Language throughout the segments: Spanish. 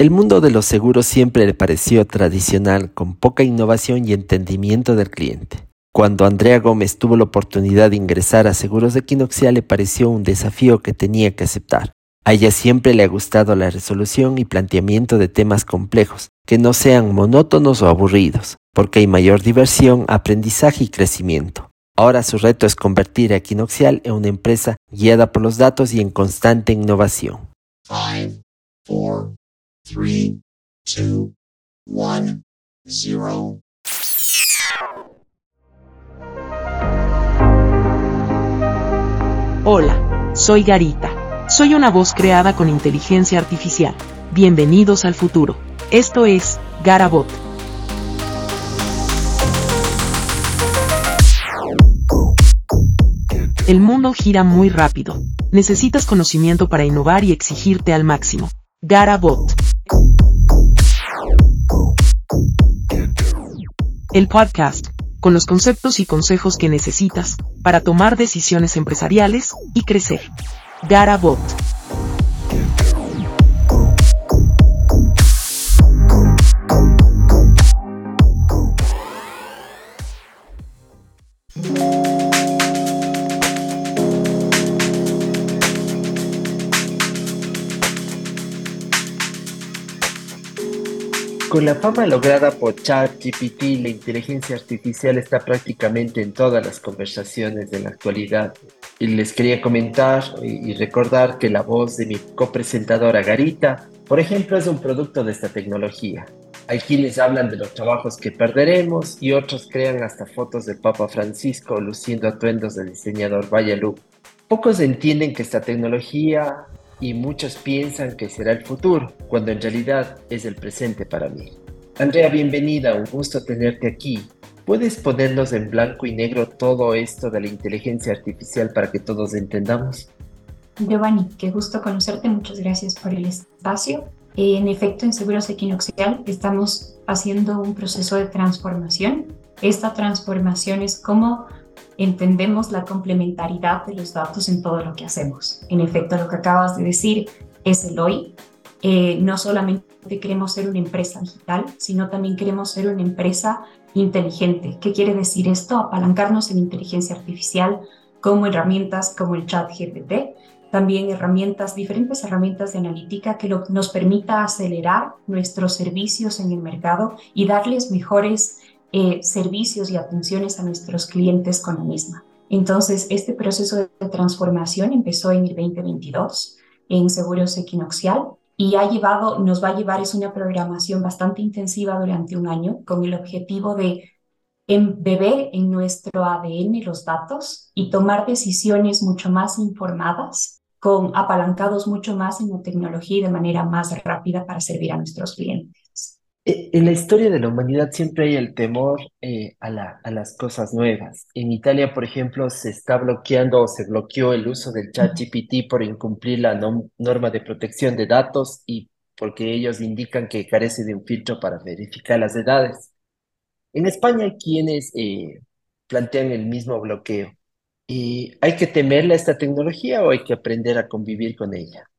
El mundo de los seguros siempre le pareció tradicional, con poca innovación y entendimiento del cliente. Cuando Andrea Gómez tuvo la oportunidad de ingresar a Seguros de Equinoxia le pareció un desafío que tenía que aceptar. A ella siempre le ha gustado la resolución y planteamiento de temas complejos, que no sean monótonos o aburridos, porque hay mayor diversión, aprendizaje y crecimiento. Ahora su reto es convertir a Equinoxial en una empresa guiada por los datos y en constante innovación. Hola, soy Garita. Soy una voz creada con inteligencia artificial. Bienvenidos al futuro. Esto es Garabot El mundo gira muy rápido. Necesitas conocimiento para innovar y exigirte al máximo. Garabot. El podcast, con los conceptos y consejos que necesitas para tomar decisiones empresariales y crecer. Garabot. Con la fama lograda por ChatGPT, la inteligencia artificial está prácticamente en todas las conversaciones de la actualidad. Y les quería comentar y recordar que la voz de mi copresentadora Garita, por ejemplo, es un producto de esta tecnología. Hay quienes hablan de los trabajos que perderemos y otros crean hasta fotos del Papa Francisco luciendo atuendos del diseñador Vallalup. Pocos entienden que esta tecnología y muchos piensan que será el futuro, cuando en realidad es el presente para mí. Andrea, bienvenida, un gusto tenerte aquí. ¿Puedes ponernos en blanco y negro todo esto de la inteligencia artificial para que todos entendamos? Giovanni, qué gusto conocerte, muchas gracias por el espacio. En efecto, en Seguros Equinoxial estamos haciendo un proceso de transformación. Esta transformación es como entendemos la complementariedad de los datos en todo lo que hacemos. En efecto, lo que acabas de decir es el hoy. Eh, no solamente queremos ser una empresa digital, sino también queremos ser una empresa inteligente. ¿Qué quiere decir esto? Apalancarnos en inteligencia artificial como herramientas como el chat GPT, también herramientas, diferentes herramientas de analítica que nos permita acelerar nuestros servicios en el mercado y darles mejores eh, servicios y atenciones a nuestros clientes con la misma. Entonces, este proceso de transformación empezó en el 2022 en Seguros Equinoxial y ha llevado, nos va a llevar, es una programación bastante intensiva durante un año con el objetivo de beber en nuestro ADN los datos y tomar decisiones mucho más informadas, con apalancados mucho más en la tecnología y de manera más rápida para servir a nuestros clientes. Eh, en la historia de la humanidad siempre hay el temor eh, a, la, a las cosas nuevas. En Italia, por ejemplo, se está bloqueando o se bloqueó el uso del chat GPT por incumplir la norma de protección de datos y porque ellos indican que carece de un filtro para verificar las edades. En España hay quienes eh, plantean el mismo bloqueo. ¿Y ¿Hay que temerle a esta tecnología o hay que aprender a convivir con ella?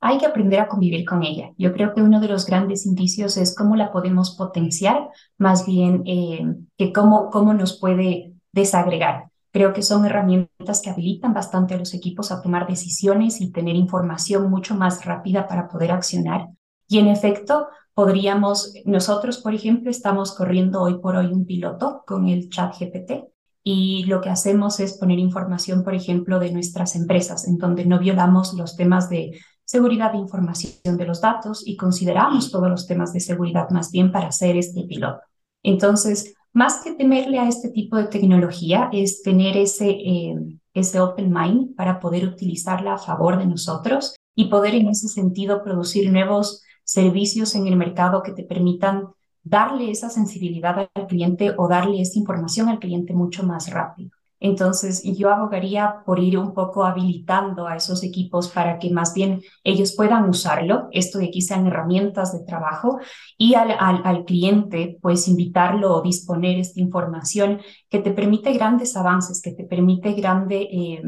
Hay que aprender a convivir con ella. Yo creo que uno de los grandes indicios es cómo la podemos potenciar, más bien eh, que cómo, cómo nos puede desagregar. Creo que son herramientas que habilitan bastante a los equipos a tomar decisiones y tener información mucho más rápida para poder accionar. Y en efecto, podríamos, nosotros, por ejemplo, estamos corriendo hoy por hoy un piloto con el chat GPT y lo que hacemos es poner información, por ejemplo, de nuestras empresas, en donde no violamos los temas de seguridad de información de los datos y consideramos todos los temas de seguridad más bien para hacer este piloto. Entonces, más que temerle a este tipo de tecnología, es tener ese, eh, ese open mind para poder utilizarla a favor de nosotros y poder en ese sentido producir nuevos servicios en el mercado que te permitan darle esa sensibilidad al cliente o darle esa información al cliente mucho más rápido. Entonces, yo abogaría por ir un poco habilitando a esos equipos para que más bien ellos puedan usarlo, esto de aquí sean herramientas de trabajo, y al, al, cliente, pues invitarlo o disponer esta información que te permite grandes avances, que te permite grande, eh,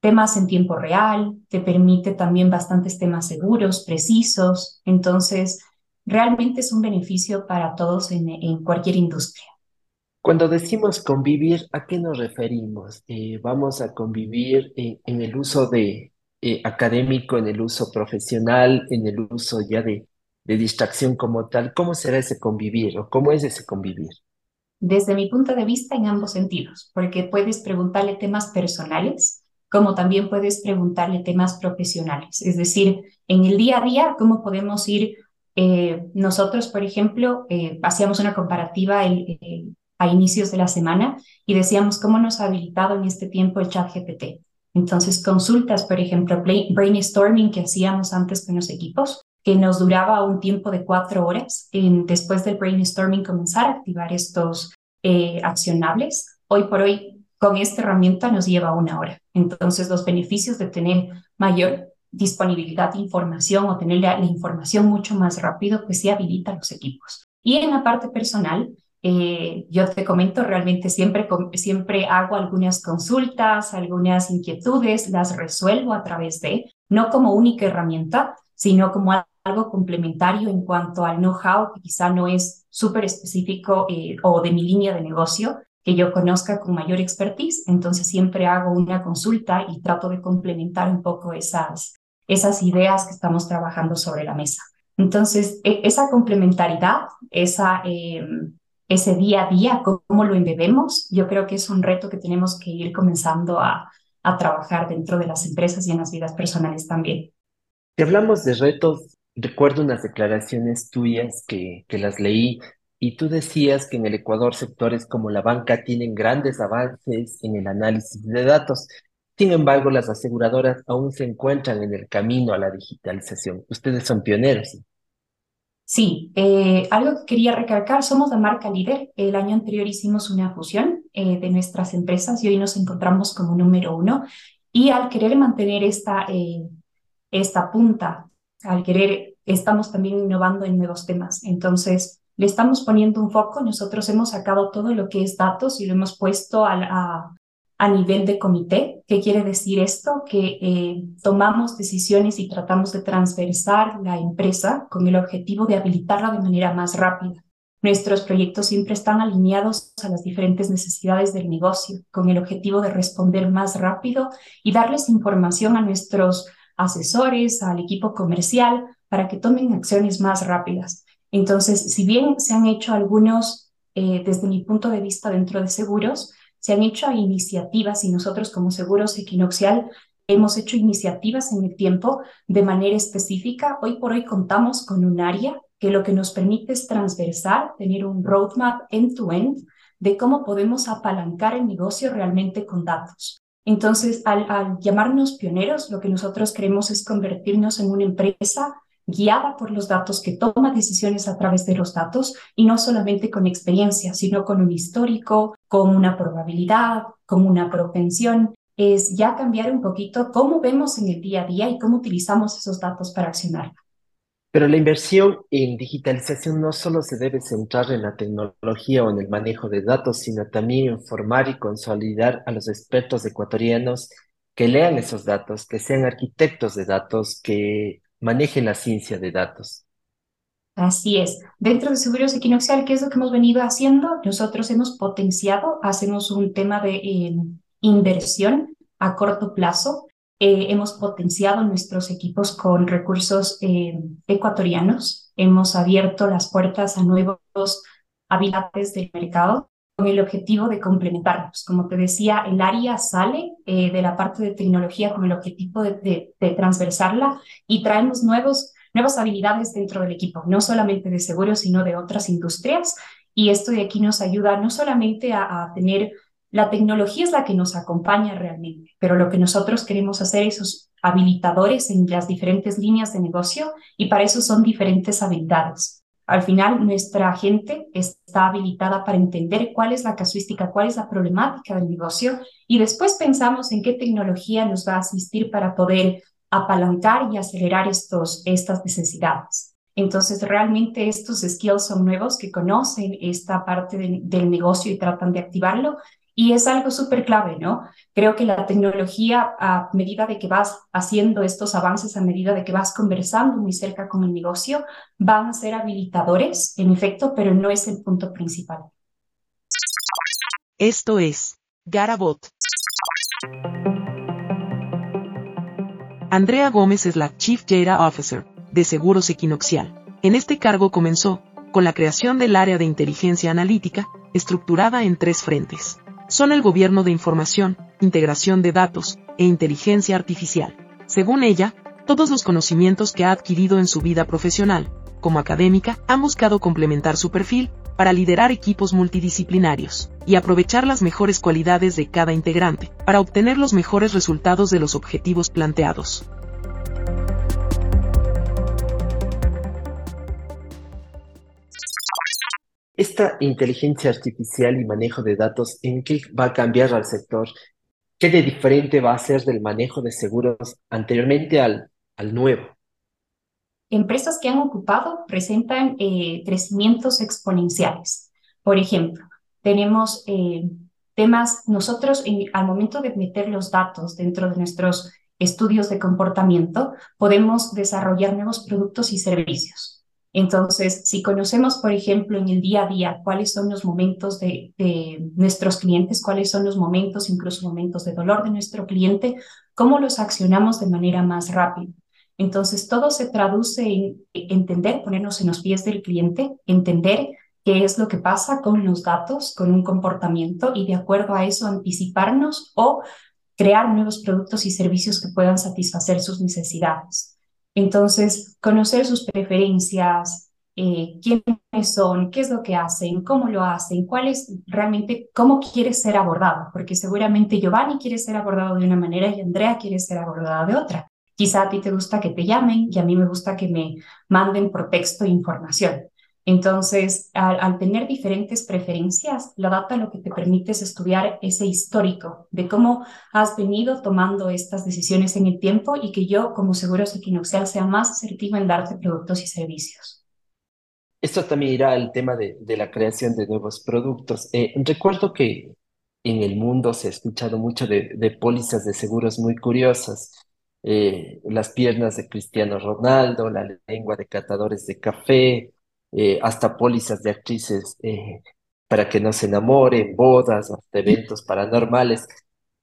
temas en tiempo real, te permite también bastantes temas seguros, precisos. Entonces, realmente es un beneficio para todos en, en cualquier industria. Cuando decimos convivir, ¿a qué nos referimos? Eh, ¿vamos a convivir en, en el uso de, eh, académico, en el uso profesional, en el uso ya de, de distracción como tal? ¿Cómo será ese convivir o cómo es ese convivir? Desde mi punto de vista, en ambos sentidos, porque puedes preguntarle temas personales, como también puedes preguntarle temas profesionales. Es decir, en el día a día, ¿cómo podemos ir? Eh, nosotros, por ejemplo, eh, hacíamos una comparativa el, a inicios de la semana y decíamos cómo nos ha habilitado en este tiempo el chat GPT. Entonces, consultas, por ejemplo, brainstorming que hacíamos antes con los equipos, que nos duraba un tiempo de cuatro horas. En, después del brainstorming, comenzar a activar estos eh, accionables. Hoy por hoy, con esta herramienta nos lleva una hora. Entonces, los beneficios de tener mayor disponibilidad de información o tener la, información mucho más rápido, pues sí habilita los equipos. Y en la parte personal, eh, yo te comento, realmente siempre, siempre hago algunas consultas, algunas inquietudes, las resuelvo a través de, no como única herramienta, sino como algo complementario en cuanto al know-how que quizá no es súper específico eh, o de mi línea de negocio, que yo conozca con mayor expertise. Entonces siempre hago una consulta y trato de complementar un poco esas, esas ideas que estamos trabajando sobre la mesa. Entonces, e, esa complementariedad, esa... Eh, ese día a día, cómo lo embebemos, yo creo que es un reto que tenemos que ir comenzando a, a trabajar dentro de las empresas y en las vidas personales también. Si hablamos de retos, recuerdo unas declaraciones tuyas que, que las leí y tú decías que en el Ecuador sectores como la banca tienen grandes avances en el análisis de datos. Sin embargo, las aseguradoras aún se encuentran en el camino a la digitalización. Ustedes son pioneros. Sí, eh, algo que quería recalcar, somos la marca líder. El año anterior hicimos una fusión eh, de nuestras empresas y hoy nos encontramos como número uno. Y al querer mantener esta, eh, esta punta, al querer, estamos también innovando en nuevos temas. Entonces, le estamos poniendo un foco. Nosotros hemos sacado todo lo que es datos y lo hemos puesto a, a, a nivel de comité. ¿Qué quiere decir esto? Que eh, tomamos decisiones y tratamos de transversar la empresa con el objetivo de habilitarla de manera más rápida. Nuestros proyectos siempre están alineados a las diferentes necesidades del negocio, con el objetivo de responder más rápido y darles información a nuestros asesores, al equipo comercial, para que tomen acciones más rápidas. Entonces, si bien se han hecho algunos, eh, desde mi punto de vista, dentro de seguros, se han hecho iniciativas y nosotros como Seguros Equinoxial hemos hecho iniciativas en el tiempo de manera específica. Hoy por hoy contamos con un área que lo que nos permite es transversar, tener un roadmap end-to-end de cómo podemos apalancar el negocio realmente con datos. Entonces, al, al llamarnos pioneros, lo que nosotros queremos es convertirnos en una empresa guiada por los datos, que toma decisiones a través de los datos y no solamente con experiencia, sino con un histórico, con una probabilidad, con una propensión. Es ya cambiar un poquito cómo vemos en el día a día y cómo utilizamos esos datos para accionar. Pero la inversión en digitalización no solo se debe centrar en la tecnología o en el manejo de datos, sino también en formar y consolidar a los expertos ecuatorianos que lean esos datos, que sean arquitectos de datos, que maneje la ciencia de datos. Así es. Dentro de Seguros Equinoxial, ¿qué es lo que hemos venido haciendo? Nosotros hemos potenciado, hacemos un tema de eh, inversión a corto plazo. Eh, hemos potenciado nuestros equipos con recursos eh, ecuatorianos. Hemos abierto las puertas a nuevos habitantes del mercado con el objetivo de complementarnos. Como te decía, el área sale eh, de la parte de tecnología con el objetivo de, de, transversarla y traemos nuevos, nuevas habilidades dentro del equipo, no solamente de seguros, sino de otras industrias. Y esto de aquí nos ayuda no solamente a, a tener, la tecnología es la que nos acompaña realmente, pero lo que nosotros queremos hacer es habilitadores en las diferentes líneas de negocio y para eso son diferentes habilidades. Al final, nuestra gente está habilitada para entender cuál es la casuística, cuál es la problemática del negocio y después pensamos en qué tecnología nos va a asistir para poder apalancar y acelerar estos, estas necesidades. Entonces, realmente estos skills son nuevos que conocen esta parte del negocio y tratan de activarlo Y es algo súper clave, ¿no? Creo que la tecnología, a medida de que vas haciendo estos avances, a medida de que vas conversando muy cerca con el negocio, van a ser habilitadores, en efecto, pero no es el punto principal. Esto es Garabot. Andrea Gómez es la Chief Data Officer de Seguros Equinoxial. En este cargo comenzó con la creación del área de inteligencia analítica, estructurada en tres frentes son el gobierno de información, integración de datos e inteligencia artificial. Según ella, todos los conocimientos que ha adquirido en su vida profesional, como académica, han buscado complementar su perfil para liderar equipos multidisciplinarios y aprovechar las mejores cualidades de cada integrante para obtener los mejores resultados de los objetivos planteados. Esta inteligencia artificial y manejo de datos, ¿en qué va a cambiar al sector? ¿Qué de diferente va a ser del manejo de seguros anteriormente al, al nuevo? Empresas que han ocupado presentan eh, crecimientos exponenciales. Por ejemplo, tenemos eh, temas, nosotros al momento de meter los datos dentro de nuestros estudios de comportamiento, podemos desarrollar nuevos productos y servicios. Entonces, si conocemos, por ejemplo, en el día a día cuáles son los momentos de, nuestros clientes, cuáles son los momentos, incluso momentos de dolor de nuestro cliente, cómo los accionamos de manera más rápida. Entonces, todo se traduce en entender, ponernos en los pies del cliente, entender qué es lo que pasa con los datos, con un comportamiento y de acuerdo a eso anticiparnos o crear nuevos productos y servicios que puedan satisfacer sus necesidades. Entonces, conocer sus preferencias, eh, quiénes son, qué es lo que hacen, cómo lo hacen, cuál es realmente, cómo quiere ser abordado, porque seguramente Giovanni quiere ser abordado de una manera y Andrea quiere ser abordada de otra. Quizá a ti te gusta que te llamen y a mí me gusta que me manden por texto información. Entonces, al, tener diferentes preferencias, la data lo que te permite es estudiar ese histórico de cómo has venido tomando estas decisiones en el tiempo y que yo, como Seguros Equinoxial, sea más asertivo en darte productos y servicios. Esto también irá al tema de, la creación de nuevos productos. Eh, recuerdo que en el mundo se ha escuchado mucho de, pólizas de seguros muy curiosas. Eh, las piernas de Cristiano Ronaldo, la lengua de catadores de café, eh, hasta pólizas de actrices eh, para que no se enamoren, bodas, hasta eventos paranormales.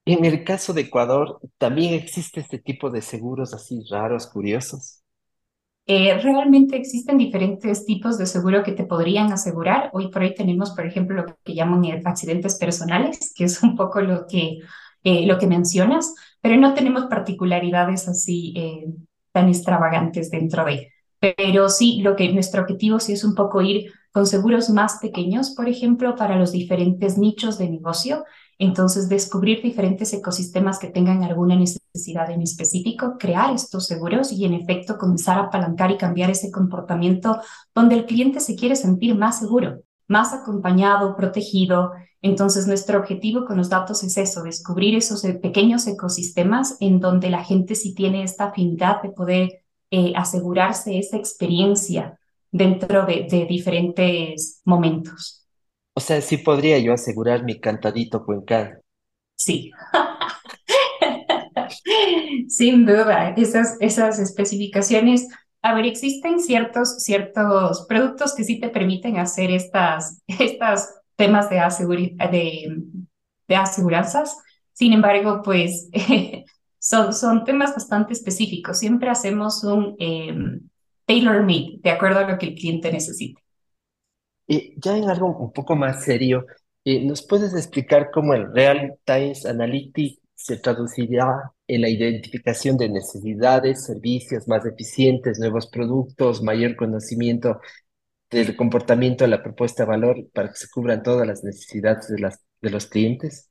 En el caso de Ecuador, ¿también existe este tipo de seguros así raros, curiosos? Eh, realmente existen diferentes tipos de seguro que te podrían asegurar. Hoy por hoy tenemos, por ejemplo, lo que llaman accidentes personales, que es un poco lo que, lo que mencionas, pero no tenemos particularidades así tan extravagantes dentro de pero sí, lo que nuestro objetivo sí es un poco ir con seguros más pequeños, por ejemplo, para los diferentes nichos de negocio. Entonces, descubrir diferentes ecosistemas que tengan alguna necesidad en específico, crear estos seguros y, en efecto, comenzar a apalancar y cambiar ese comportamiento donde el cliente se quiere sentir más seguro, más acompañado, protegido. Entonces, nuestro objetivo con los datos es eso, descubrir esos pequeños ecosistemas en donde la gente sí tiene esta afinidad de poder eh, asegurarse esa experiencia dentro de, diferentes momentos. O sea, sí podría yo asegurar mi cantadito cuencano. Sí. Sin duda, esas, esas especificaciones. A ver, existen ciertos, ciertos productos que sí te permiten hacer estas, estas temas de, de, de aseguranzas. Sin embargo, pues son, son temas bastante específicos. Siempre hacemos un eh, tailor-made, de acuerdo a lo que el cliente necesite. Ya en algo un poco más serio, eh, ¿nos puedes explicar cómo el Real Times Analytics se traducirá en la identificación de necesidades, servicios más eficientes, nuevos productos, mayor conocimiento del comportamiento de la propuesta de valor para que se cubran todas las necesidades de, las, de los clientes?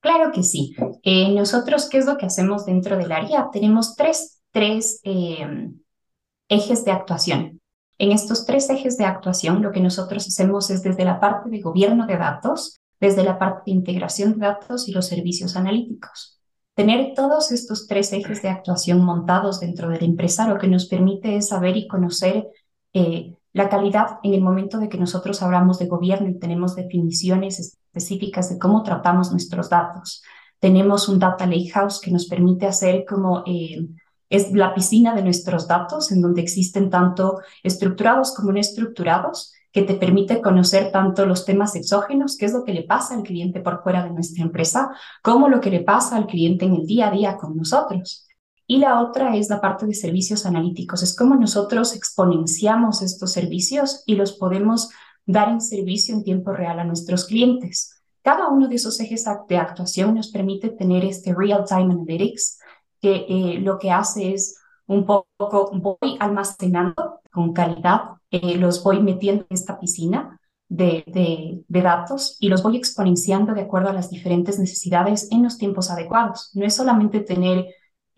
Claro que sí. Eh, nosotros, ¿qué es lo que hacemos dentro del área? Tenemos tres, tres em, ejes de actuación. En estos tres ejes de actuación, lo que nosotros hacemos es desde la parte de gobierno de datos, desde la parte de integración de datos y los servicios analíticos. Tener todos estos tres ejes de actuación montados dentro de la empresa lo que nos permite es saber y conocer eh, La calidad, en el momento de que nosotros hablamos de gobierno y tenemos definiciones específicas de cómo tratamos nuestros datos, tenemos un data lakehouse que nos permite hacer como eh, es la piscina de nuestros datos, en donde existen tanto estructurados como no estructurados, que te permite conocer tanto los temas exógenos, qué es lo que le pasa al cliente por fuera de nuestra empresa, como lo que le pasa al cliente en el día a día con nosotros. Y la otra es la parte de servicios analíticos, es cómo nosotros exponenciamos estos servicios y los podemos dar en servicio en tiempo real a nuestros clientes. Cada uno de esos ejes de actuación nos permite tener este real-time analytics, que eh, lo que hace es un poco, voy almacenando con calidad, eh, los voy metiendo en esta piscina de, de, datos y los voy exponenciando de acuerdo a las diferentes necesidades en los tiempos adecuados. No es solamente tener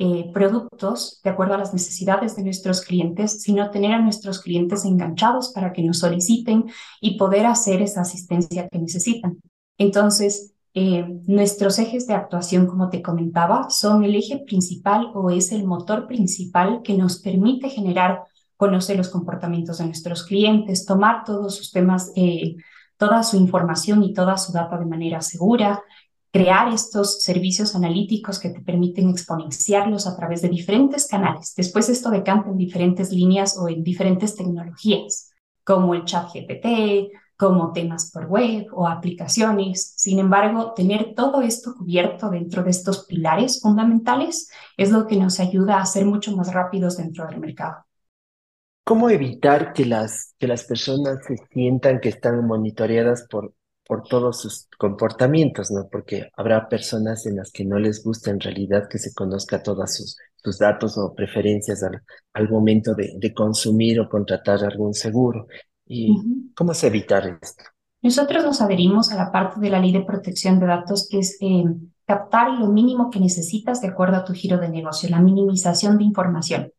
eh, productos de acuerdo a las necesidades de nuestros clientes, sino tener a nuestros clientes enganchados para que nos soliciten y poder hacer esa asistencia que necesitan. Entonces, eh, nuestros ejes de actuación, como te comentaba, son el eje principal o es el motor principal que nos permite generar, conocer los comportamientos de nuestros clientes, tomar todos sus temas, eh, toda su información y toda su data de manera segura, crear estos servicios analíticos que te permiten exponenciarlos a través de diferentes canales. Después esto decanta en diferentes líneas o en diferentes tecnologías, como el chat GPT, como temas por web o aplicaciones. Sin embargo, tener todo esto cubierto dentro de estos pilares fundamentales es lo que nos ayuda a ser mucho más rápidos dentro del mercado. ¿Cómo evitar que las, que las personas se sientan que están monitoreadas por, por todos sus comportamientos, ¿no? Porque habrá personas en las que no les gusta en realidad que se conozca todos sus, sus datos o preferencias al, al momento de, de, consumir o contratar algún seguro. ¿Y cómo se evitar esto? Nosotros nos adherimos a la parte de la ley de protección de datos que es eh, captar lo mínimo que necesitas de acuerdo a tu giro de negocio, la minimización de información.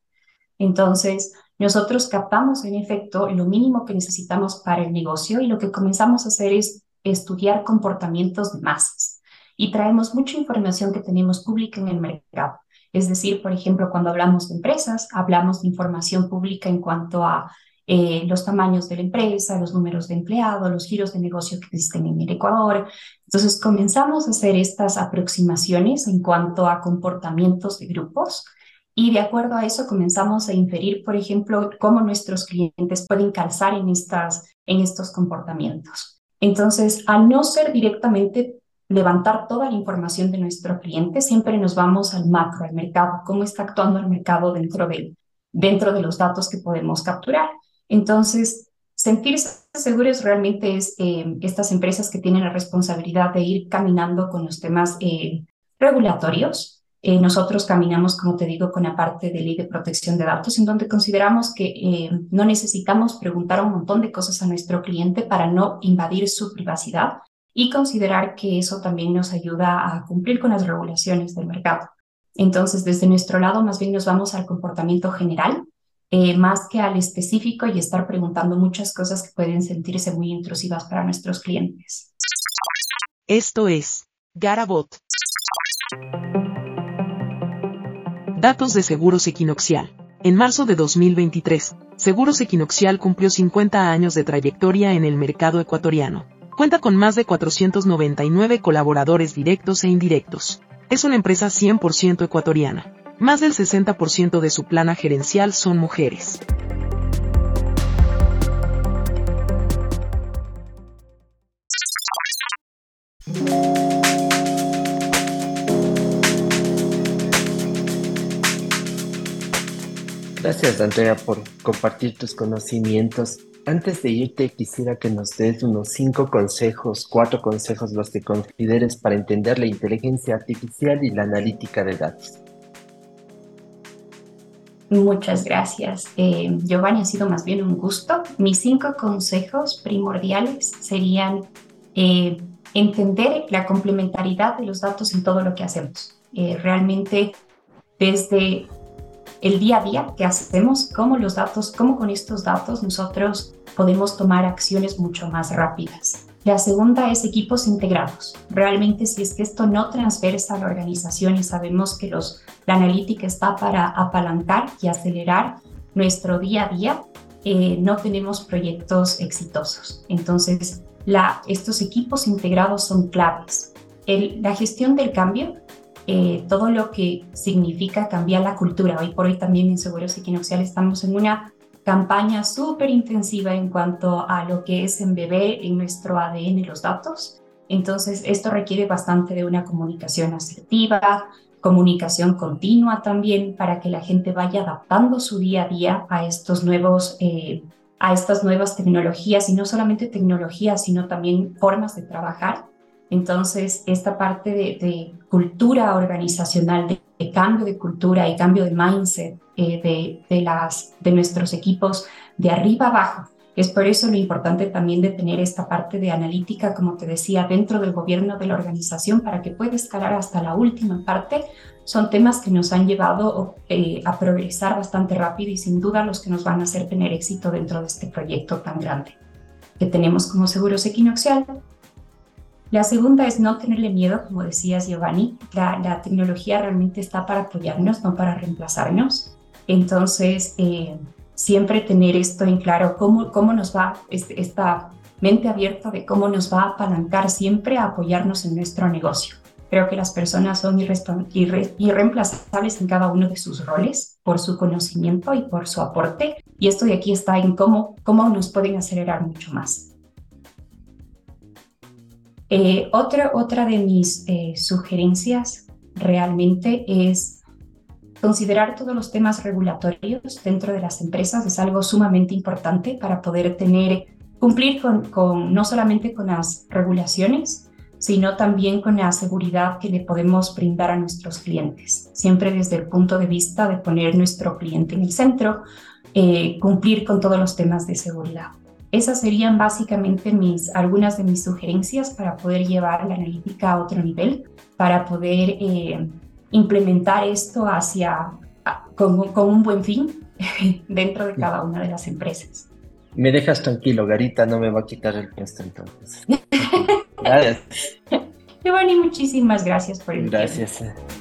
Entonces, nosotros captamos en efecto lo mínimo que necesitamos para el negocio y lo que comenzamos a hacer es estudiar comportamientos de masas y traemos mucha información que tenemos pública en el mercado. Es decir, por ejemplo, cuando hablamos de empresas, hablamos de información pública en cuanto a eh, los tamaños de la empresa, los números de empleados, los giros de negocio que existen en el Ecuador. Entonces comenzamos a hacer estas aproximaciones en cuanto a comportamientos de grupos y de acuerdo a eso comenzamos a inferir, por ejemplo, cómo nuestros clientes pueden calzar en, estas, en estos comportamientos. Entonces, al no ser directamente levantar toda la información de nuestro cliente, siempre nos vamos al macro, al mercado, cómo está actuando el mercado dentro de, dentro de los datos que podemos capturar. Entonces, sentirse seguros realmente es eh, estas empresas que tienen la responsabilidad de ir caminando con los temas eh, regulatorios. Eh, nosotros caminamos, como te digo, con la parte de ley de protección de datos, en donde consideramos que no necesitamos preguntar un montón de cosas a nuestro cliente para no invadir su privacidad y considerar que eso también nos ayuda a cumplir con las regulaciones del mercado. Entonces, desde nuestro lado, más bien nos vamos al comportamiento general eh, más que al específico y estar preguntando muchas cosas que pueden sentirse muy intrusivas para nuestros clientes. Esto es Garabot. Datos de Seguros Equinoxial. En marzo de 2023, Seguros Equinoxial cumplió 50 años de trayectoria en el mercado ecuatoriano. Cuenta con más de 499 colaboradores directos e indirectos. Es una empresa 100% ecuatoriana más del 60% de su plana gerencial son mujeres. Gracias, Andrea, por compartir tus conocimientos. Antes de irte, quisiera que nos des unos cinco consejos, cuatro consejos los que consideres para entender la inteligencia artificial y la analítica de datos. Muchas gracias. Eh, Giovanni, ha sido más bien un gusto. Mis cinco consejos primordiales serían eh, entender la complementariedad de los datos en todo lo que hacemos. Eh, realmente desde el día a día que hacemos, cómo los datos, cómo con estos datos nosotros podemos tomar acciones mucho más rápidas. La segunda es equipos integrados. Realmente si es que esto no transversa a la organización y sabemos que los, la analítica está para apalancar y acelerar nuestro día a día, eh, no tenemos proyectos exitosos. Entonces, estos equipos integrados son claves. la gestión del cambio, eh, todo lo que significa cambiar la cultura. Hoy por hoy también en Seguros Equinoxial estamos en una campaña súper intensiva en cuanto a lo que es embeber en nuestro ADN los datos. Entonces, esto requiere bastante de una comunicación asertiva, comunicación continua también para que la gente vaya adaptando su día a día a estos nuevos eh, a estas nuevas tecnologías y no solamente tecnologías sino también formas de trabajar entonces esta parte de, cultura organizacional de, cambio de cultura y cambio de mindset eh, de, nuestros equipos de arriba abajo es por eso lo importante también de tener esta parte de analítica, como te decía, dentro del gobierno de la organización para que pueda escalar hasta la última parte. Son temas que nos han llevado eh, a progresar bastante rápido y sin duda los que nos van a hacer tener éxito dentro de este proyecto tan grande que tenemos como Seguros Equinoxial. La segunda es no tenerle miedo, como decías Giovanni. La, tecnología realmente está para apoyarnos, no para reemplazarnos. Entonces, eh, siempre tener esto en claro, cómo, cómo nos va este, esta mente abierta de cómo nos va a apalancar siempre a apoyarnos en nuestro negocio. Creo que las personas son irreemplazables en cada uno de sus roles por su conocimiento y por su aporte. Y esto de aquí está en cómo, cómo nos pueden acelerar mucho más. Eh, otra, otra de mis eh, sugerencias realmente es Considerar todos los temas regulatorios dentro de las empresas es algo sumamente importante para poder tener, cumplir con, no solamente con las regulaciones, sino también con la seguridad que le podemos brindar a nuestros clientes, siempre desde el punto de vista de poner nuestro cliente en el centro, eh, cumplir con todos los temas de seguridad. Esas serían básicamente mis, algunas de mis sugerencias para poder llevar la analítica a otro nivel, para poder eh, implementar esto hacia, con, un buen fin dentro de cada una de las empresas. Me dejas tranquilo, Garita no me va a quitar el puesto entonces. gracias. Giovanni, muchísimas gracias por el Gracias. Si